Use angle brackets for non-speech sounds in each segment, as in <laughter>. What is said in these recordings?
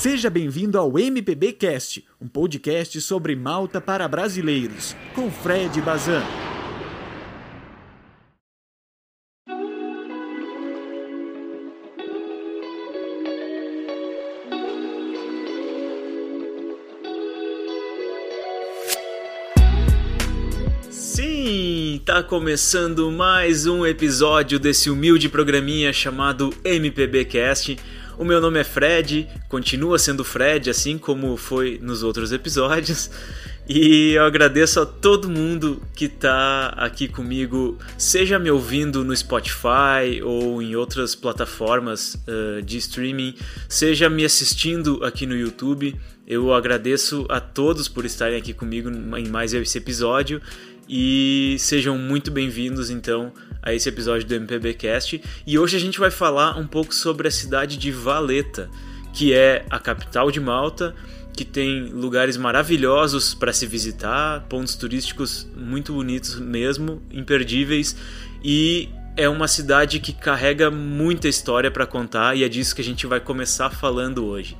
Seja bem-vindo ao MPB Cast, um podcast sobre Malta para brasileiros, com Fred Bazan. Sim, tá começando mais um episódio desse humilde programinha chamado MPB Cast. O meu nome é Fred, continua sendo Fred, assim como foi nos outros episódios. E eu agradeço a todo mundo que está aqui comigo, seja me ouvindo no Spotify ou em outras plataformas uh, de streaming, seja me assistindo aqui no YouTube. Eu agradeço a todos por estarem aqui comigo em mais esse episódio e sejam muito bem-vindos então a esse episódio do MPBcast. E hoje a gente vai falar um pouco sobre a cidade de Valeta, que é a capital de Malta, que tem lugares maravilhosos para se visitar, pontos turísticos muito bonitos mesmo, imperdíveis e é uma cidade que carrega muita história para contar e é disso que a gente vai começar falando hoje.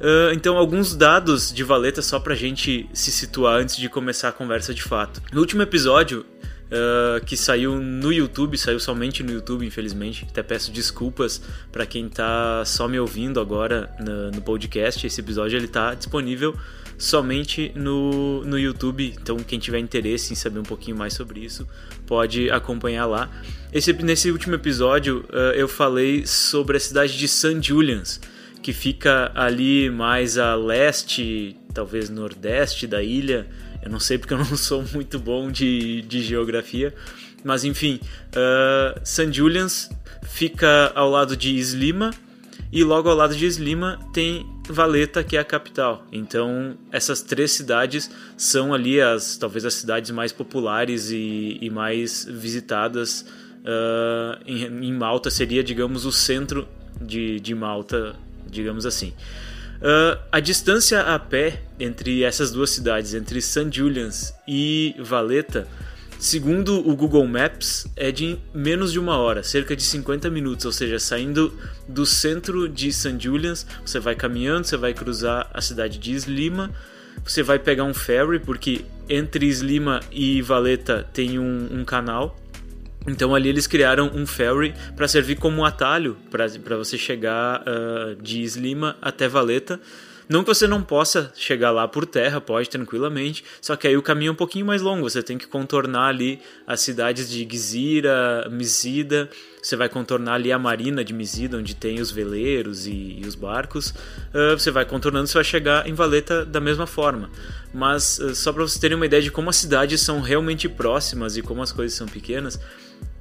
Uh, então, alguns dados de Valeta só pra gente se situar antes de começar a conversa de fato. No último episódio, uh, que saiu no YouTube, saiu somente no YouTube, infelizmente. Até peço desculpas para quem tá só me ouvindo agora no, no, podcast. Esse episódio ele tá disponível somente no, no YouTube. Então, quem tiver interesse em saber um pouquinho mais sobre isso, pode acompanhar lá. Esse, nesse último episódio, uh, eu falei sobre a cidade de St. Julian's que fica ali mais a leste, talvez nordeste da ilha. Eu não sei porque eu <laughs> não sou muito bom de, de geografia, mas enfim, uh, St. Julian's fica ao lado de Islima e logo ao lado de Islima tem Valeta, que é a capital. Então, essas três cidades são ali as talvez as cidades mais populares e, e mais visitadas uh, em, em, Malta. Seria, digamos, o centro de, de Malta digamos assim. Uh, a distância a pé entre essas duas cidades, entre St. Julian's e Valeta, segundo o Google Maps, é de menos de uma hora, cerca de 50 minutos. Ou seja, saindo do centro de St. Julian's, você vai caminhando, você vai cruzar a cidade de Islima, você vai pegar um ferry, porque entre Islima e Valeta tem um, um canal então ali eles criaram um ferry para servir como atalho para você chegar uh, de Slima até Valeta. Não que você não possa chegar lá por terra, pode tranquilamente, só que aí o caminho é um pouquinho mais longo, você tem que contornar ali as cidades de Gizira, Mizida, você vai contornar ali a marina de Mizida, onde tem os veleiros e, e os barcos, uh, você vai contornando, você vai chegar em Valeta da mesma forma. Mas uh, só para vocês terem uma ideia de como as cidades são realmente próximas e como as coisas são pequenas,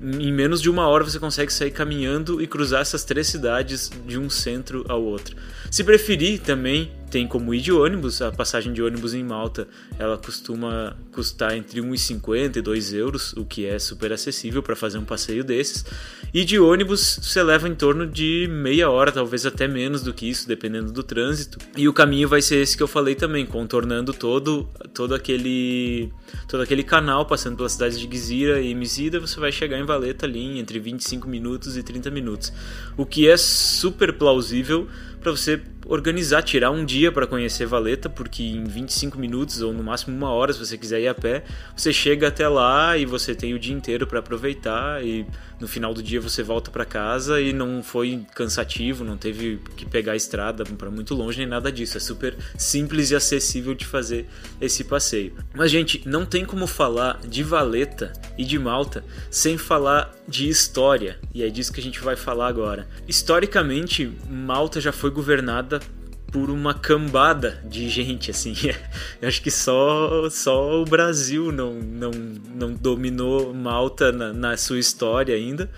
em menos de uma hora você consegue sair caminhando e cruzar essas três cidades de um centro ao outro. Se preferir, também tem como ir de ônibus. A passagem de ônibus em Malta ela costuma custar entre 1,50 e 2 euros, o que é super acessível para fazer um passeio desses. E de ônibus você leva em torno de meia hora, talvez até menos do que isso, dependendo do trânsito. E o caminho vai ser esse que eu falei também, contornando todo, todo aquele todo aquele canal, passando pelas cidades de Gizira e Mizida, você vai chegar em Valeta ali entre 25 minutos e 30 minutos. O que é super plausível para você organizar, tirar um dia para conhecer Valeta, porque em 25 minutos ou no máximo uma hora, se você quiser ir a pé, você chega até lá e você tem o dia inteiro para aproveitar e no final do dia você volta para casa e não foi cansativo, não teve que pegar a estrada para muito longe nem nada disso. É super simples e acessível de fazer esse passeio. Mas gente, não tem como falar de Valeta e de Malta sem falar de história, e é disso que a gente vai falar agora. Historicamente, Malta já foi governada por uma cambada de gente, assim. <laughs> Eu acho que só, só o Brasil não, não, não dominou Malta na, na sua história ainda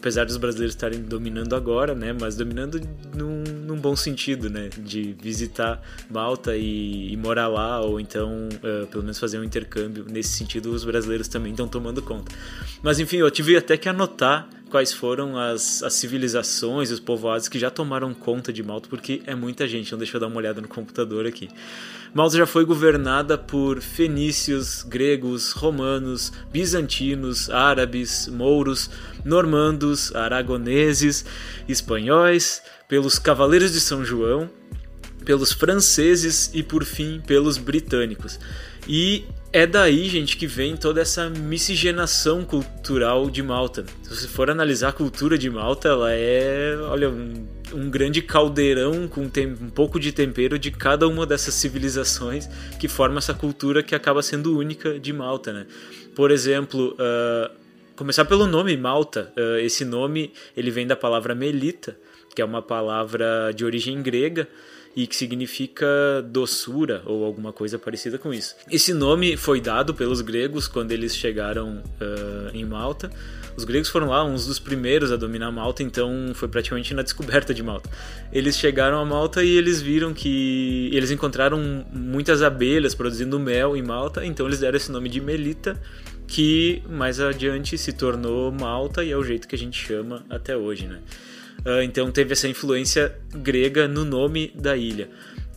apesar dos brasileiros estarem dominando agora, né, mas dominando num, num bom sentido, né, de visitar Malta e, e morar lá, ou então uh, pelo menos fazer um intercâmbio. Nesse sentido, os brasileiros também estão tomando conta. Mas enfim, eu tive até que anotar quais foram as, as civilizações, os povoados que já tomaram conta de Malta, porque é muita gente, então deixa eu dar uma olhada no computador aqui. Malta já foi governada por fenícios, gregos, romanos, bizantinos, árabes, mouros, normandos, aragoneses, espanhóis, pelos cavaleiros de São João, pelos franceses e por fim pelos britânicos. E é daí, gente, que vem toda essa miscigenação cultural de Malta. Se você for analisar a cultura de Malta, ela é, olha, um, um grande caldeirão com um pouco de tempero de cada uma dessas civilizações que forma essa cultura que acaba sendo única de Malta, né? Por exemplo, uh, começar pelo nome Malta. Uh, esse nome ele vem da palavra melita, que é uma palavra de origem grega e que significa doçura ou alguma coisa parecida com isso. Esse nome foi dado pelos gregos quando eles chegaram uh, em Malta. Os gregos foram lá uns dos primeiros a dominar Malta, então foi praticamente na descoberta de Malta. Eles chegaram a Malta e eles viram que eles encontraram muitas abelhas produzindo mel em Malta, então eles deram esse nome de Melita, que mais adiante se tornou Malta e é o jeito que a gente chama até hoje, né? Uh, então teve essa influência grega no nome da ilha.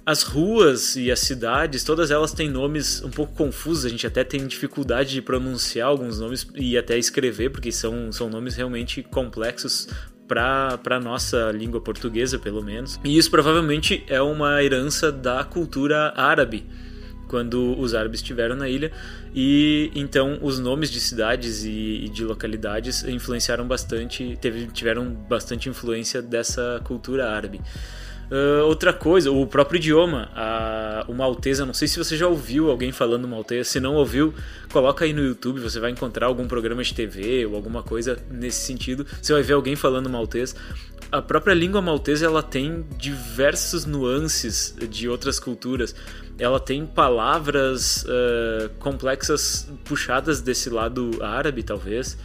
As ruas e as cidades, todas elas têm nomes um pouco confusos, a gente até tem dificuldade de pronunciar alguns nomes e até escrever, porque são, são nomes realmente complexos para a nossa língua portuguesa, pelo menos. E isso provavelmente é uma herança da cultura árabe, quando os árabes estiveram na ilha e então os nomes de cidades e, de localidades influenciaram bastante, teve, tiveram bastante influência dessa cultura árabe. Uh, outra coisa, o próprio idioma, a, o maltês, não sei se você já ouviu alguém falando maltês, se não ouviu, coloca aí no YouTube, você vai encontrar algum programa de TV ou alguma coisa nesse sentido, você vai ver alguém falando maltês a própria língua maltesa ela tem diversas nuances de outras culturas. Ela tem palavras uh, complexas puxadas desse lado árabe, talvez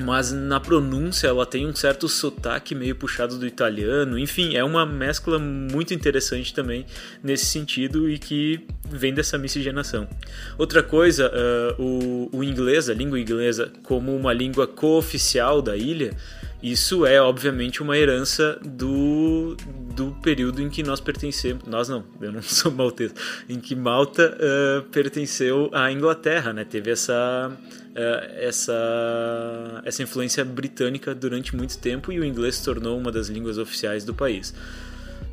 mas na pronúncia ela tem um certo sotaque meio puxado do italiano. Enfim, é uma mescla muito interessante também nesse sentido e que vem dessa miscigenação. Outra coisa, uh, o, o inglês, a língua inglesa, como uma língua cooficial da ilha, isso é obviamente uma herança do, do período em que nós pertencemos. Nós não, eu não <laughs> sou maltês. Em que Malta uh, pertenceu à Inglaterra, né? Teve essa, essa, essa influência britânica durante muito tempo e o inglês se tornou uma das línguas oficiais do país.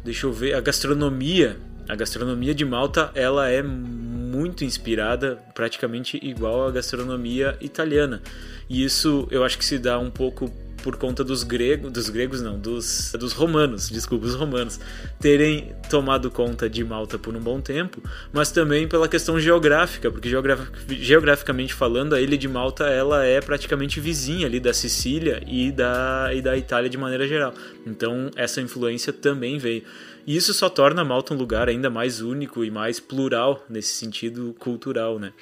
Deixa eu ver, a gastronomia. A gastronomia de Malta ela é muito inspirada, praticamente igual à gastronomia italiana. E isso eu acho que se dá um pouco por conta dos gregos, dos gregos não, dos, dos romanos, desculpa, os romanos, terem tomado conta de Malta por um bom tempo, mas também pela questão geográfica, porque geograficamente falando, a ilha de Malta ela é praticamente vizinha ali da Sicília e da, e da Itália de maneira geral. Então essa influência também veio. E isso só torna Malta um lugar ainda mais único e mais plural nesse sentido cultural, né?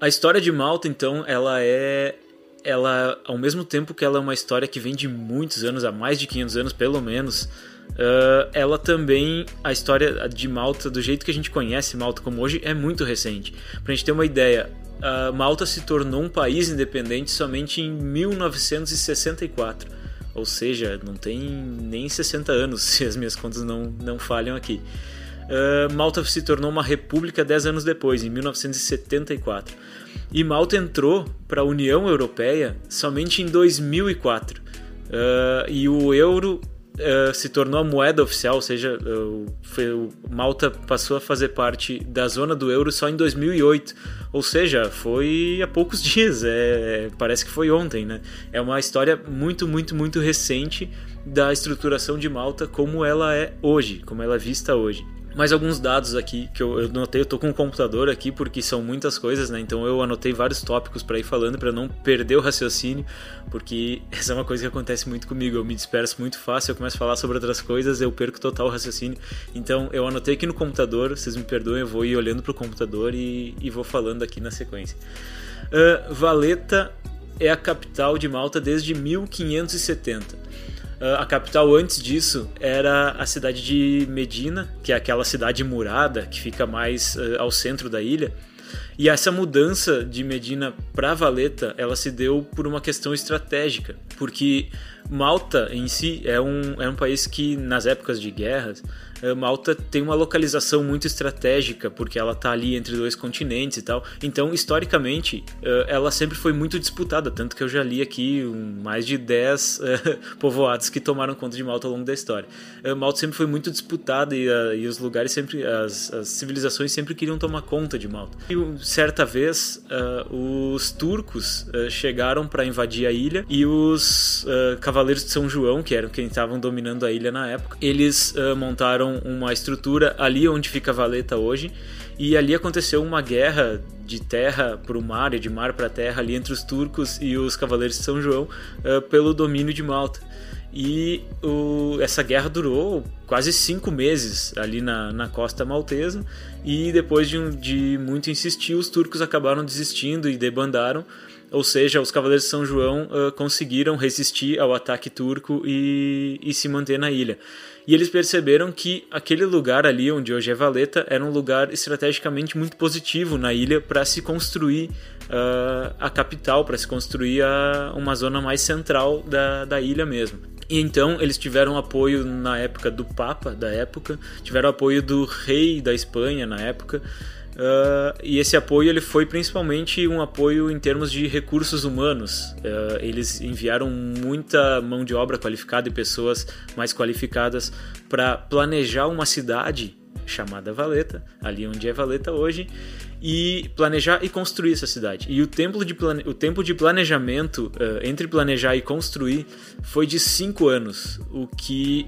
A história de Malta, então, ela é ela, ao mesmo tempo que ela é uma história que vem de muitos anos, há mais de 500 anos pelo menos, uh, ela também, a história de Malta, do jeito que a gente conhece Malta como hoje, é muito recente. Pra gente ter uma ideia, uh, Malta se tornou um país independente somente em 1964. Ou seja, não tem nem 60 anos, <laughs> se as minhas contas não, não falham aqui. Uh, Malta se tornou uma república 10 anos depois, em 1974. E Malta entrou para a União Europeia somente em 2004. Uh, ah, e o euro uh, se tornou a moeda oficial, ou seja, foi, Malta passou a fazer parte da zona do euro só em 2008. Ou seja, foi há poucos <laughs> dias, é, é, parece que foi ontem, né? É uma história muito, muito, muito recente da estruturação de Malta como ela é hoje, como ela é vista hoje mais alguns dados aqui que eu, eu anotei. Eu tô com o um computador aqui porque são muitas coisas, né? Então eu anotei vários tópicos para ir falando para não perder o raciocínio, porque <laughs> essa é uma coisa que acontece muito comigo. Eu me disperso muito fácil, eu começo a falar sobre outras coisas, eu perco total o raciocínio. Então eu anotei aqui no computador, vocês me perdoem, eu vou ir olhando pro computador e, e vou falando aqui na sequência. Uh, Valeta é a capital de Malta desde 1570. Ah, a capital antes disso era a cidade de Medina, que é aquela cidade murada que fica mais uh, ao centro da ilha. E essa mudança de Medina para Valeta, ela se deu por uma questão estratégica, porque Malta em si é um, é um país que, nas épocas de guerras, Malta tem uma localização muito estratégica, porque ela está ali entre dois continentes e tal. Então, historicamente, eh, ela sempre foi muito disputada, tanto que eu já li aqui mais de 10 eh, <laughs> povoados que tomaram conta de Malta ao longo da história. Malta sempre foi muito disputada e, e os lugares sempre, as, as, civilizações sempre queriam tomar conta de Malta. E certa vez, os turcos chegaram para invadir a ilha e os cavaleiros de São João, que eram quem estavam dominando a ilha na época, eles montaram uma estrutura ali onde fica Valeta hoje. E ali aconteceu uma guerra de terra para o mar e de mar para terra ali entre os turcos e os cavaleiros de São João uh, pelo domínio de Malta. E o, essa guerra durou quase cinco meses ali na, na costa maltesa. E depois de, um, de muito insistir, os turcos acabaram desistindo e debandaram. Ou seja, os Cavaleiros de São João uh, conseguiram resistir ao ataque turco e, e se manter na ilha. E eles perceberam que aquele lugar ali, onde hoje é Valeta, era um lugar estrategicamente muito positivo na ilha para se construir uh, a capital, para se construir a, uma zona mais central da, da ilha mesmo. E então eles tiveram apoio na época do Papa, da época, tiveram apoio do rei da Espanha na época, Uh, e esse apoio ele foi principalmente um apoio em termos de recursos humanos. Uh, eles enviaram muita mão de obra qualificada e pessoas mais qualificadas para planejar uma cidade chamada Valeta, ali onde é Valeta hoje, e planejar e construir essa cidade. E o tempo de, plane... o tempo de planejamento uh, entre planejar e construir foi de cinco anos, o que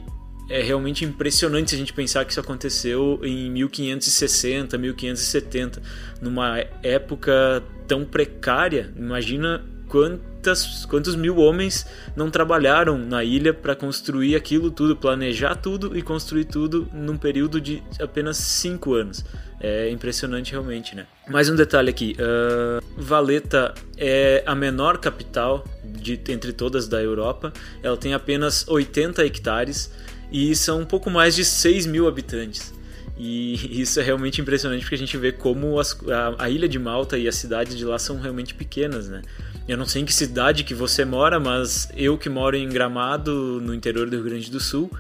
é realmente impressionante se a gente pensar que isso aconteceu em 1560, 1570, numa época tão precária. Imagina quantas, quantos mil homens não trabalharam na ilha para construir aquilo tudo, planejar tudo e construir tudo num período de apenas cinco anos. É impressionante realmente, né? Mais um detalhe aqui: uh, Valeta é a menor capital de, entre todas da Europa. Ela tem apenas 80 hectares e são um pouco mais de 6 mil habitantes. E <laughs> isso é realmente impressionante porque a gente vê como as, a, a, ilha de Malta e as cidades de lá são realmente pequenas, né? Eu não sei em que cidade que você mora, mas eu que moro em Gramado, no interior do Rio Grande do Sul,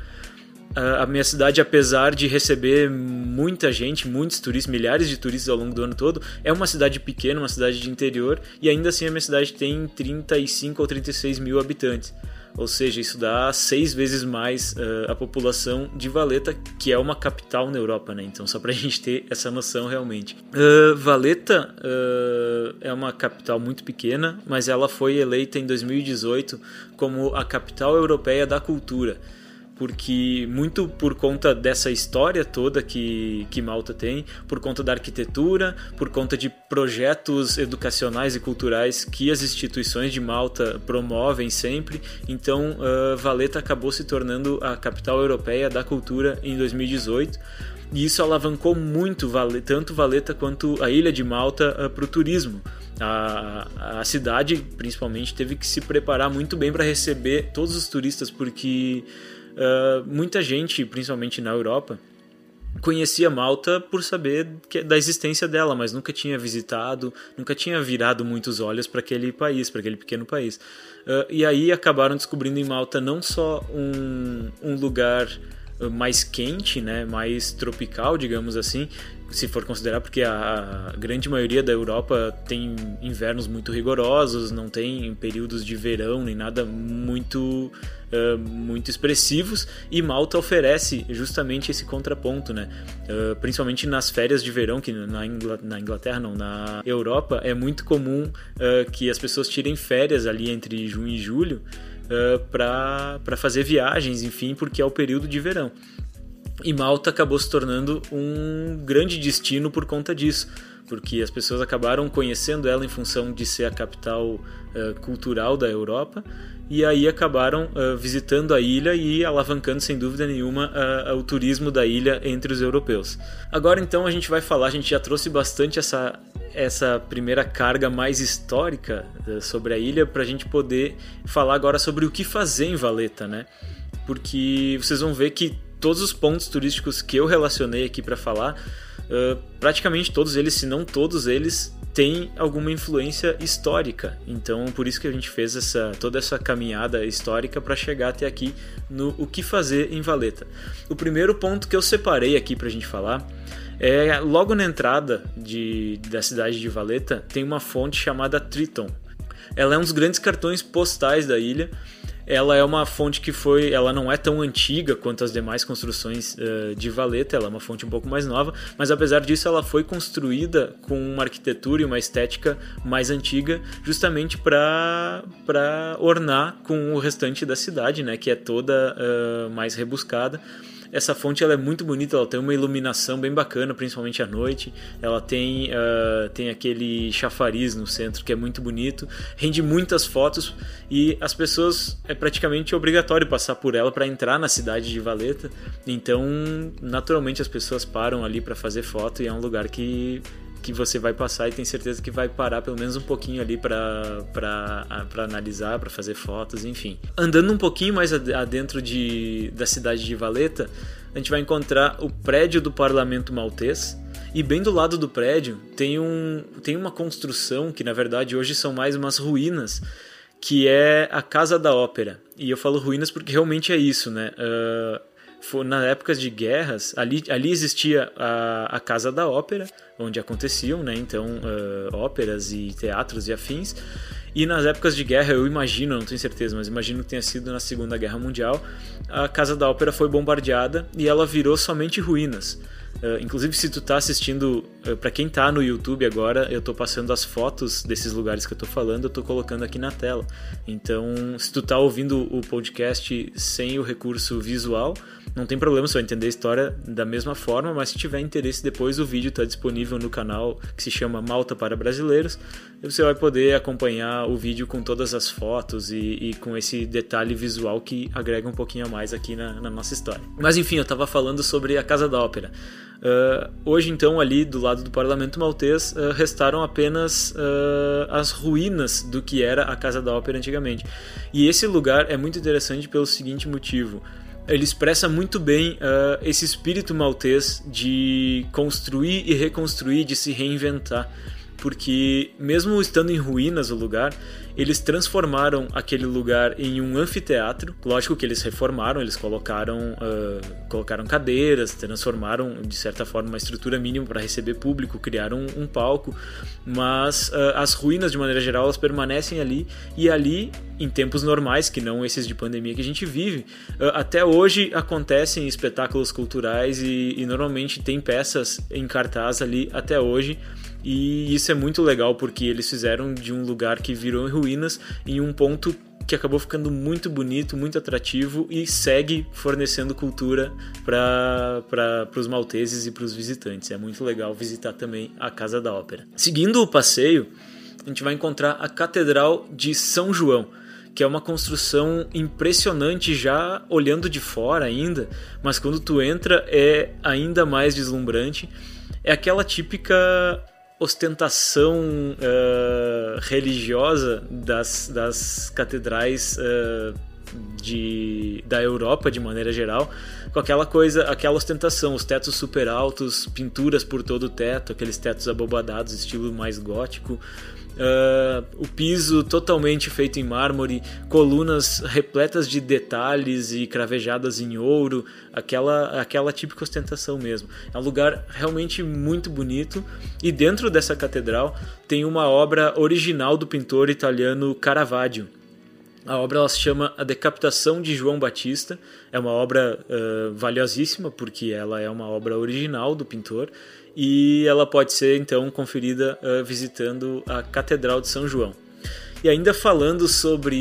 a minha cidade, apesar de receber muita gente, muitos turistas, milhares de turistas ao longo do ano todo, é uma cidade pequena, uma cidade de interior, e ainda assim a minha cidade tem 35 ou 36 mil habitantes ou seja, isso dá seis vezes mais uh, a população de Valeta, que é uma capital na Europa, né? Então, só para a <laughs> gente ter essa noção realmente. Uh, Valeta uh, é uma capital muito pequena, mas ela foi eleita em 2018 como a capital europeia da cultura porque muito por conta dessa história toda que, que Malta tem, por conta da arquitetura, por conta de projetos educacionais e culturais que as instituições de Malta promovem sempre. Então, uh, Valeta acabou se tornando a capital europeia da cultura em 2018. E isso alavancou muito tanto Valeta quanto a ilha de Malta uh, para o turismo. A, a cidade, principalmente, teve que se preparar muito bem para receber todos os turistas, porque Uh, muita gente, principalmente na Europa, conhecia Malta por saber da existência dela, mas nunca tinha visitado, nunca tinha virado muitos olhos para aquele país, para aquele pequeno país. Uh, e aí acabaram descobrindo em Malta não só um, um lugar mais quente, né, mais tropical, digamos assim, se for considerar, porque a, grande maioria da Europa tem invernos muito rigorosos, não tem períodos de verão nem nada muito uh, muito expressivos e Malta oferece justamente esse contraponto, né? Uh, principalmente nas férias de verão, que na, Ingl na Inglaterra não, na Europa é muito comum uh, que as pessoas tirem férias ali entre junho e julho uh, para fazer viagens, enfim, porque é o período de verão. E Malta acabou se tornando um grande destino por conta disso, porque as pessoas acabaram conhecendo ela em função de ser a capital uh, cultural da Europa e aí acabaram uh, visitando a ilha e alavancando sem dúvida nenhuma uh, o turismo da ilha entre os europeus. Agora então a gente vai falar, a gente já trouxe bastante essa, essa primeira carga mais histórica uh, sobre a ilha para a gente poder falar agora sobre o que fazer em Valeta, né? Porque vocês vão ver que todos os pontos turísticos que eu relacionei aqui para falar, praticamente todos eles, se não todos eles, tem alguma influência histórica. Então, por isso que a gente fez essa, toda essa caminhada histórica para chegar até aqui no o que fazer em Valeta. O primeiro ponto que eu separei aqui para a gente falar é logo na entrada de, da cidade de Valeta tem uma fonte chamada Triton. Ela é um dos grandes cartões postais da ilha ela é uma fonte que foi, ela não é tão antiga quanto as demais construções uh, de Valeta, ela é uma fonte um pouco mais nova, mas apesar disso ela foi construída com uma arquitetura e uma estética mais antiga, justamente para ornar com o restante da cidade, né, que é toda uh, mais rebuscada. Essa fonte ela é muito bonita, ela tem uma iluminação bem bacana, principalmente à noite. Ela tem, uh, tem aquele chafariz no centro que é muito bonito, rende muitas fotos e as pessoas é praticamente obrigatório passar por ela para entrar na cidade de Valeta. Então, naturalmente as pessoas param ali para fazer foto e é um lugar que que você vai passar e tem certeza que vai parar pelo menos um pouquinho ali para analisar, para fazer fotos, enfim. Andando um pouquinho mais adentro de, da cidade de Valeta, a gente vai encontrar o prédio do Parlamento Maltês. E bem do lado do prédio tem, um, tem uma construção que na verdade hoje são mais umas ruínas, que é a Casa da Ópera. E eu falo ruínas porque realmente é isso, né? Uh, foi, na épocas de guerras, ali, ali existia a, a Casa da Ópera, onde aconteciam, né, então, uh, óperas e teatros e afins. E nas épocas de guerra, eu imagino, não tenho certeza, mas imagino que tenha sido na Segunda Guerra Mundial, a Casa da Ópera foi bombardeada e ela virou somente ruínas. Uh, inclusive, se tu tá assistindo, uh, para quem tá no YouTube agora, eu tô passando as fotos desses lugares que eu tô falando, eu tô colocando aqui na tela. Então, se tu tá ouvindo o podcast sem o recurso visual, não tem problema, você vai entender a história da mesma forma, mas se tiver interesse depois, o vídeo está disponível no canal que se chama Malta para Brasileiros. E você vai poder acompanhar o vídeo com todas as fotos e, e com esse detalhe visual que agrega um pouquinho a mais aqui na, na nossa história. Mas enfim, eu estava falando sobre a Casa da Ópera. Uh, hoje, então, ali do lado do Parlamento Maltês, uh, restaram apenas uh, as ruínas do que era a Casa da Ópera antigamente. E esse lugar é muito interessante pelo seguinte motivo ele expressa muito bem uh, esse espírito maltês de construir e reconstruir, de se reinventar. Porque, mesmo estando em ruínas o lugar, eles transformaram aquele lugar em um anfiteatro. Lógico que eles reformaram, eles colocaram, uh, colocaram cadeiras, transformaram de certa forma uma estrutura mínima para receber público, criaram um, um palco, mas uh, as ruínas de maneira geral elas permanecem ali e ali em tempos normais, que não esses de pandemia que a gente vive, uh, até hoje acontecem espetáculos culturais e, e normalmente tem peças em cartaz ali até hoje. E isso é muito legal porque eles fizeram de um lugar que virou em ruínas em um ponto que acabou ficando muito bonito, muito atrativo e segue fornecendo cultura para os malteses e para os visitantes. É muito legal visitar também a Casa da Ópera. Seguindo o passeio, a gente vai encontrar a Catedral de São João, que é uma construção impressionante já olhando de fora ainda, mas quando tu entra é ainda mais deslumbrante. É aquela típica ostentação uh, religiosa das, das catedrais uh, de, da Europa de maneira geral, com aquela coisa, aquela ostentação, os tetos super altos, pinturas por todo o teto, aqueles tetos abobadados, estilo mais gótico, Uh, o piso totalmente feito em mármore, colunas repletas de detalhes e cravejadas em ouro, aquela, aquela típica ostentação mesmo. É um lugar realmente muito bonito e dentro dessa catedral tem uma obra original do pintor italiano Caravaggio. A obra ela se chama A Decapitação de João Batista. É uma obra uh, valiosíssima porque ela é uma obra original do pintor e ela pode ser então conferida uh, visitando a Catedral de São João. E ainda falando sobre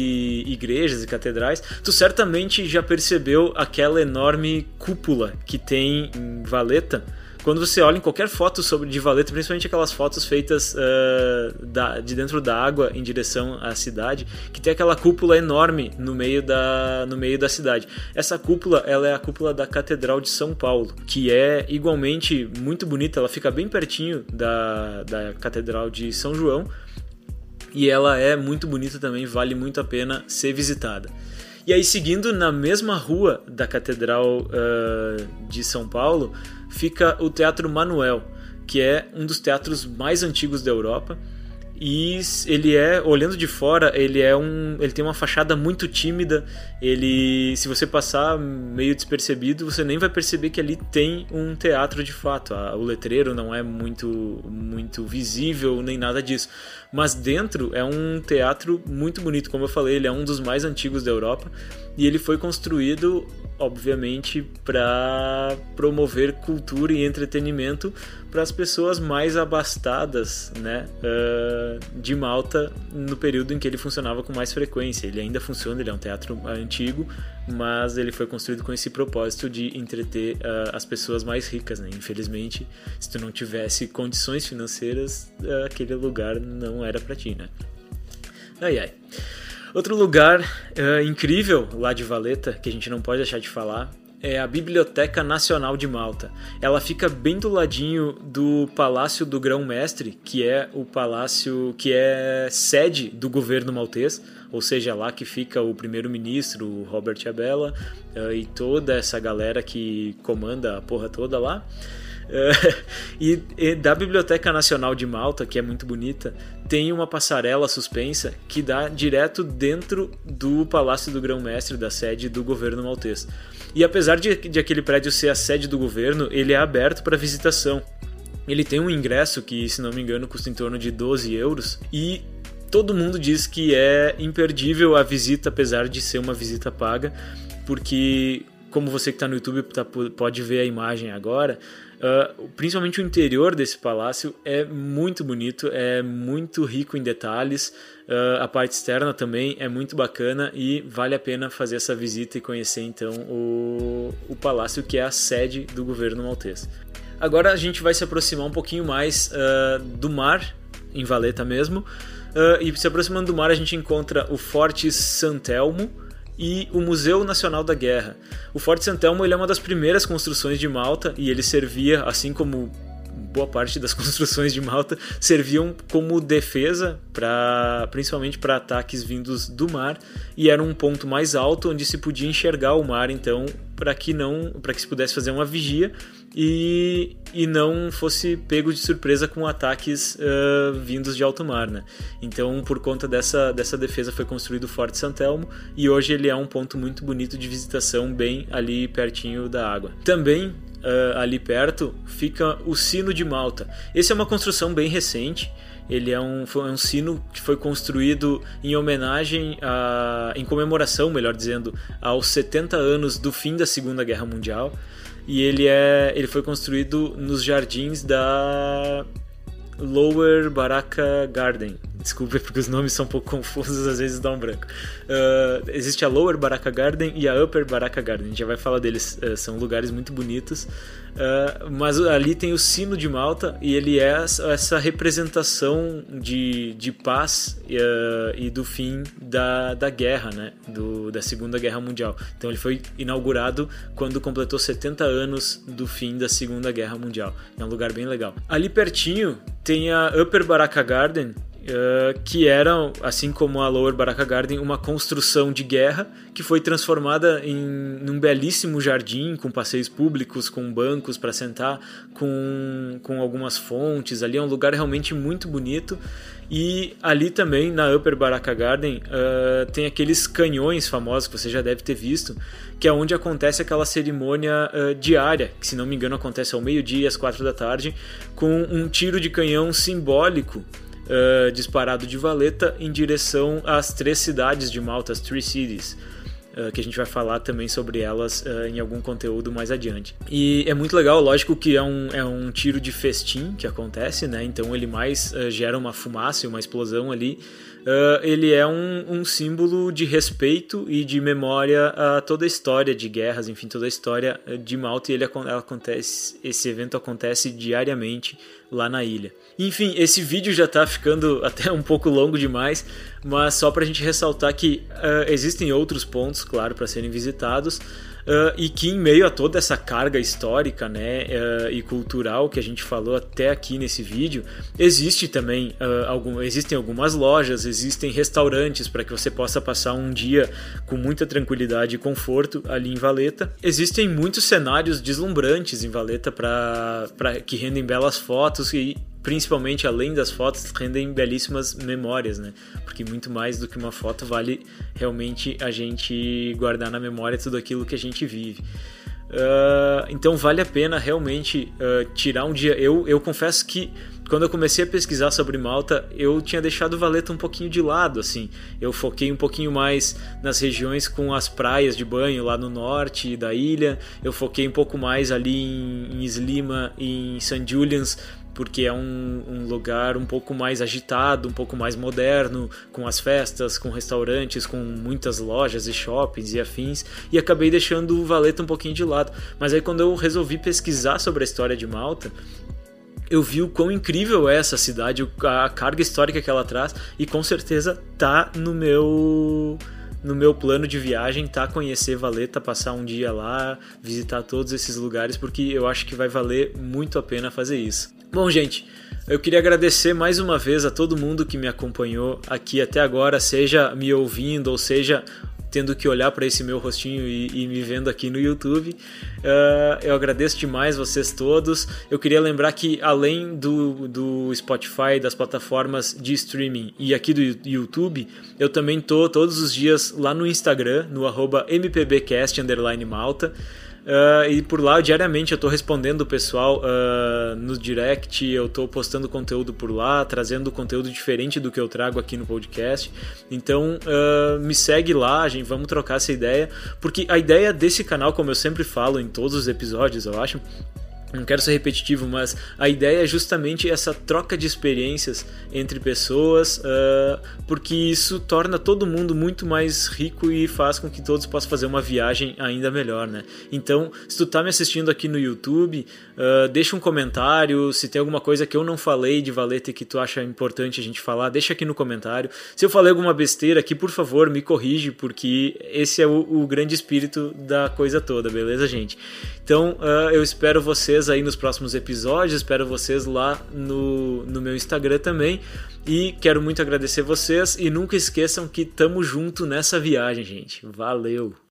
igrejas e catedrais, tu certamente já percebeu aquela enorme cúpula que tem em Valeta quando você olha em qualquer foto sobre de Valeta, principalmente aquelas fotos feitas uh, da, de dentro da água em direção à cidade, que tem aquela cúpula enorme no meio da, no meio da cidade. Essa cúpula ela é a cúpula da Catedral de São Paulo, que é igualmente muito bonita, ela fica bem pertinho da, da Catedral de São João e ela é muito bonita também, vale muito a pena ser visitada. E aí, seguindo na mesma rua da Catedral uh, de São Paulo, fica o Teatro Manuel, que é um dos teatros mais antigos da Europa e ele é, olhando de fora, ele é um, ele tem uma fachada muito tímida. Ele, se você passar meio despercebido, você nem vai perceber que ali tem um teatro de fato. O letreiro não é muito muito visível nem nada disso. Mas dentro é um teatro muito bonito, como eu falei, ele é um dos mais antigos da Europa e ele foi construído obviamente para promover cultura e entretenimento para as pessoas mais abastadas né, uh, de Malta no período em que ele funcionava com mais frequência. Ele ainda funciona, ele é um teatro antigo, mas ele foi construído com esse propósito de entreter uh, as pessoas mais ricas. Né? Infelizmente, se tu não tivesse condições financeiras, uh, aquele lugar não era para ti. Né? Ai ai. Outro lugar uh, incrível lá de Valeta, que a gente não pode deixar de falar, é a Biblioteca Nacional de Malta. Ela fica bem do ladinho do Palácio do Grão-Mestre, que é o palácio que é sede do governo maltês, ou seja, lá que fica o primeiro-ministro Robert Abela uh, e toda essa galera que comanda a porra toda lá. <laughs> e, e, da Biblioteca Nacional de Malta, que é muito bonita, tem uma passarela suspensa que dá direto dentro do Palácio do Grão-Mestre, da sede do governo maltês. E apesar de, de aquele prédio ser a sede do governo, ele é aberto para visitação. Ele tem um ingresso que, se não me engano, custa em torno de 12 euros e todo mundo diz que é imperdível a visita, apesar de ser uma visita paga, porque como você que está no YouTube tá, pode ver a imagem agora, Uh, principalmente o interior desse palácio é muito bonito, é muito rico em detalhes. Uh, a parte externa também é muito bacana e vale a pena fazer essa visita e conhecer então o, o palácio que é a sede do governo maltês. Agora a gente vai se aproximar um pouquinho mais uh, do mar, em Valeta mesmo, e se aproximando do mar a gente encontra o Forte Santelmo e o Museu Nacional da Guerra. O Forte Santelmo é uma das primeiras construções de Malta e ele servia, assim como boa parte das <laughs> construções de Malta, serviam como defesa para principalmente para ataques vindos do mar e era um ponto mais alto onde se podia enxergar o mar, então para que não para que se pudesse fazer uma vigia e, e não fosse pego de surpresa com ataques uh, vindos de alto mar. Né? Então, por conta dessa, dessa defesa, foi construído o Forte Santelmo e hoje ele é um ponto muito bonito de visitação, bem ali pertinho da água. Também Uh, ali perto fica o Sino de Malta. Esse é uma construção bem recente. Ele é um, foi um sino que foi construído em homenagem, a, em comemoração, melhor dizendo, aos 70 anos do fim da Segunda Guerra Mundial e ele é ele foi construído nos jardins da Lower Baraka Garden. Desculpe <laughs> porque os nomes são um pouco confusos, às vezes dá um branco. Uh, existe a Lower Baraka Garden e a Upper Baraka Garden. A gente já vai falar deles, uh, são lugares muito bonitos. Uh, mas ali tem o sino de Malta e ele é essa representação de, de paz uh, e do fim da, da guerra, né? Do, da Segunda Guerra Mundial. Então ele foi inaugurado quando completou 70 anos do fim da Segunda Guerra Mundial. É um lugar bem legal. Ali pertinho tem a Upper Baraka Garden, Uh, que era, assim como a Lower Baraka Garden, uma construção de guerra que foi transformada em um belíssimo jardim com passeios públicos, com bancos para sentar, com, com algumas fontes. Ali é um lugar realmente muito bonito. E ali também, na Upper Baraka Garden, uh, tem aqueles canhões famosos que você já deve ter visto, que é onde acontece aquela cerimônia uh, diária, que se não me engano acontece ao meio-dia, às quatro da tarde, com um tiro de canhão simbólico uh, disparado de valeta em direção às três cidades de Malta, as Three Cities. Uh, que a gente vai falar também sobre elas uh, em algum conteúdo mais adiante. E é muito legal, lógico que é um, é um tiro de festim que acontece, né? Então ele mais uh, gera uma fumaça e uma explosão ali. ele é um, um, símbolo de respeito e de memória a toda a história de guerras, enfim, toda a história de Malta. E ele acontece, esse evento acontece diariamente lá na ilha. Enfim, esse vídeo já tá ficando <laughs> até um pouco longo demais, mas só para a gente ressaltar que uh, existem outros pontos, claro, para serem visitados. Uh, e que em meio a toda essa carga histórica né, uh, e cultural que a gente falou até aqui nesse vídeo, existe também uh, algum, existem algumas lojas, existem restaurantes para que você possa passar um dia com muita tranquilidade e conforto ali em Valeta. Existem muitos cenários deslumbrantes em Valeta para que rendem belas fotos e principalmente além das fotos, rendem belíssimas memórias, né? Porque muito mais do que uma foto vale realmente a gente guardar na memória tudo aquilo que a gente vive. Uh, então vale a pena realmente uh, tirar um dia. Eu, eu confesso que quando eu comecei a pesquisar sobre Malta, eu tinha deixado Valeta um pouquinho de lado, assim. Eu foquei um pouquinho mais nas regiões com as praias de banho lá no norte da ilha. Eu foquei um pouco mais ali em, em Slima e em St. Julian's porque é um, um, lugar um pouco mais agitado, um pouco mais moderno, com as festas, com restaurantes, com muitas lojas e shoppings e afins, e acabei deixando o Valeta um pouquinho de lado. Mas aí quando eu resolvi pesquisar sobre a história de Malta, eu vi o quão incrível é essa cidade, a carga histórica que ela traz, e com certeza tá no meu no meu plano de viagem tá conhecer Valeta, passar um dia lá, visitar todos esses lugares, porque eu acho que vai valer muito a pena fazer isso. Bom, gente, eu queria agradecer mais uma vez a todo mundo que me acompanhou aqui até agora, seja me ouvindo ou seja tendo que olhar para esse meu rostinho e, e, me vendo aqui no YouTube. Uh, eu agradeço demais vocês todos. Eu queria lembrar que além do, do Spotify, das plataformas de streaming e aqui do YouTube, eu também tô todos os dias lá no Instagram, no arroba mpbcast_malta. Uh, e por lá, diariamente, eu estou respondendo o pessoal uh, no direct, eu estou postando conteúdo por lá, trazendo conteúdo diferente do que eu trago aqui no podcast. Então, uh, me segue lá, gente, vamos trocar essa ideia, porque a ideia desse canal, como eu sempre falo em todos os episódios, eu acho, não quero ser repetitivo, mas a ideia é justamente essa troca de experiências entre pessoas, uh, porque isso torna todo mundo muito mais rico e faz com que todos possam fazer uma viagem ainda melhor, né? Então, se tu tá me assistindo aqui no YouTube, uh, deixa um comentário, se tem alguma coisa que eu não falei de Valeta que tu acha importante a gente falar, deixa aqui no comentário. Se eu falei alguma besteira aqui, por favor, me corrige, porque esse é o, o grande espírito da coisa toda, beleza, gente? Então, uh, eu espero vocês vocês aí nos próximos episódios, espero vocês lá no, no meu Instagram também. E quero muito agradecer vocês e nunca esqueçam que tamo junto nessa viagem, gente. Valeu!